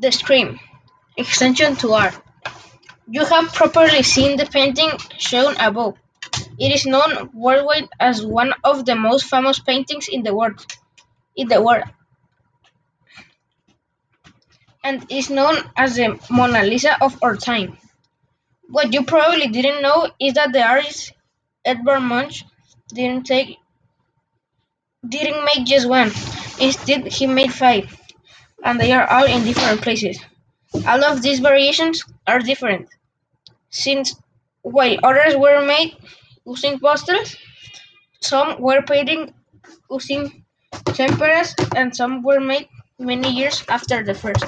The Scream: Extension to Art You have probably seen the painting shown above. It is known worldwide as one of the most famous paintings in the world, In the world. and is known as the "Mona Lisa" of our time. What you probably didn't know is that the artist Edvard Munch didn't take didn't make just one; instead he made five, and they are all in different places. All of these variations are different, since while others were made using pastels, some were painted using tempera and some were made many years after the first.